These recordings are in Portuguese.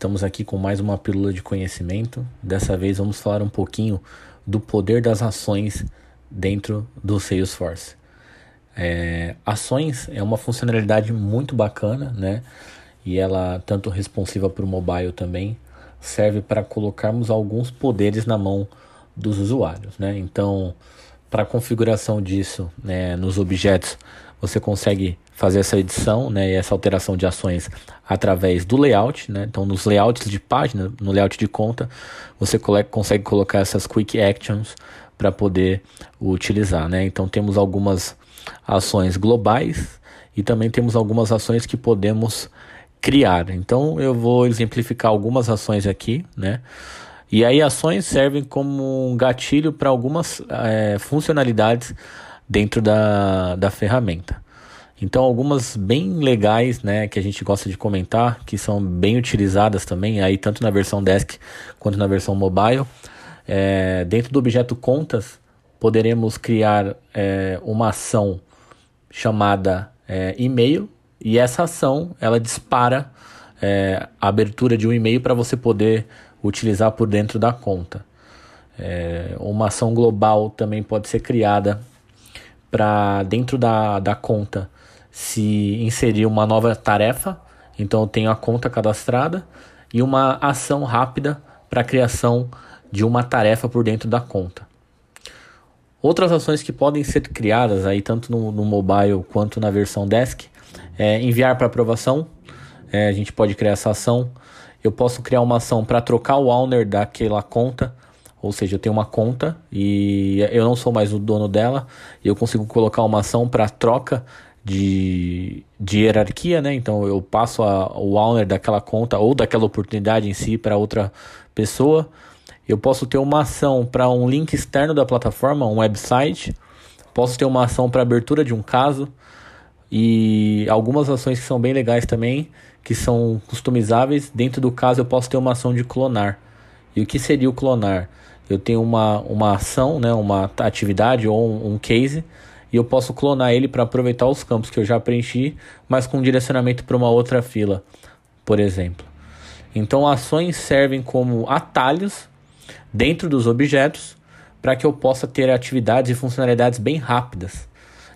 Estamos aqui com mais uma pílula de conhecimento. Dessa vez vamos falar um pouquinho do poder das ações dentro do Salesforce. É, ações é uma funcionalidade muito bacana, né? E ela, tanto responsiva para o mobile também, serve para colocarmos alguns poderes na mão dos usuários, né? Então, para configuração disso né, nos objetos, você consegue fazer essa edição né, e essa alteração de ações através do layout. Né? Então, nos layouts de página, no layout de conta, você consegue colocar essas quick actions para poder utilizar. Né? Então, temos algumas ações globais e também temos algumas ações que podemos criar. Então, eu vou exemplificar algumas ações aqui. Né? E aí, ações servem como um gatilho para algumas é, funcionalidades dentro da, da ferramenta. Então, algumas bem legais, né, que a gente gosta de comentar, que são bem utilizadas também, aí tanto na versão desk quanto na versão mobile. É, dentro do objeto contas, poderemos criar é, uma ação chamada é, e-mail, e essa ação ela dispara é, a abertura de um e-mail para você poder utilizar por dentro da conta. É, uma ação global também pode ser criada para dentro da, da conta se inserir uma nova tarefa. Então eu tenho a conta cadastrada e uma ação rápida para criação de uma tarefa por dentro da conta. Outras ações que podem ser criadas aí tanto no, no mobile quanto na versão desk é enviar para aprovação. É, a gente pode criar essa ação. Eu posso criar uma ação para trocar o owner daquela conta ou seja, eu tenho uma conta e eu não sou mais o dono dela, e eu consigo colocar uma ação para troca de, de hierarquia, né? Então eu passo a, o owner daquela conta ou daquela oportunidade em si para outra pessoa. Eu posso ter uma ação para um link externo da plataforma, um website. Posso ter uma ação para abertura de um caso. E algumas ações que são bem legais também, que são customizáveis. Dentro do caso, eu posso ter uma ação de clonar. E o que seria o clonar? Eu tenho uma, uma ação, né, uma atividade ou um, um case e eu posso clonar ele para aproveitar os campos que eu já preenchi, mas com direcionamento para uma outra fila, por exemplo. Então, ações servem como atalhos dentro dos objetos para que eu possa ter atividades e funcionalidades bem rápidas.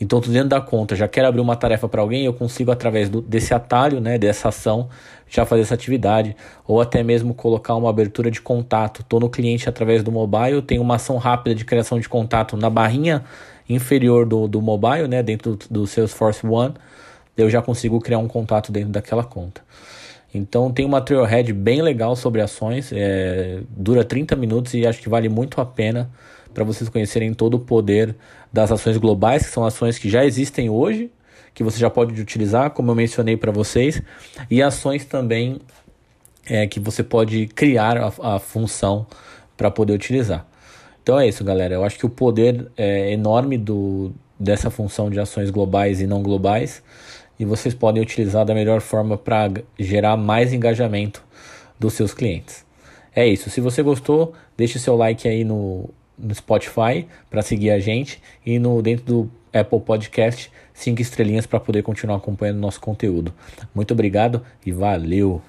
Então, estou dentro da conta, já quero abrir uma tarefa para alguém, eu consigo, através do, desse atalho, né, dessa ação, já fazer essa atividade. Ou até mesmo colocar uma abertura de contato. Estou no cliente através do mobile, tenho uma ação rápida de criação de contato na barrinha inferior do, do mobile, né, dentro do, do Salesforce One, eu já consigo criar um contato dentro daquela conta. Então tem uma trailhead bem legal sobre ações, é, dura 30 minutos e acho que vale muito a pena para vocês conhecerem todo o poder das ações globais, que são ações que já existem hoje, que você já pode utilizar, como eu mencionei para vocês, e ações também é, que você pode criar a, a função para poder utilizar. Então é isso, galera. Eu acho que o poder é enorme do, dessa função de ações globais e não globais e vocês podem utilizar da melhor forma para gerar mais engajamento dos seus clientes. É isso. Se você gostou, deixe seu like aí no, no Spotify para seguir a gente e no dentro do Apple Podcast cinco estrelinhas para poder continuar acompanhando nosso conteúdo. Muito obrigado e valeu.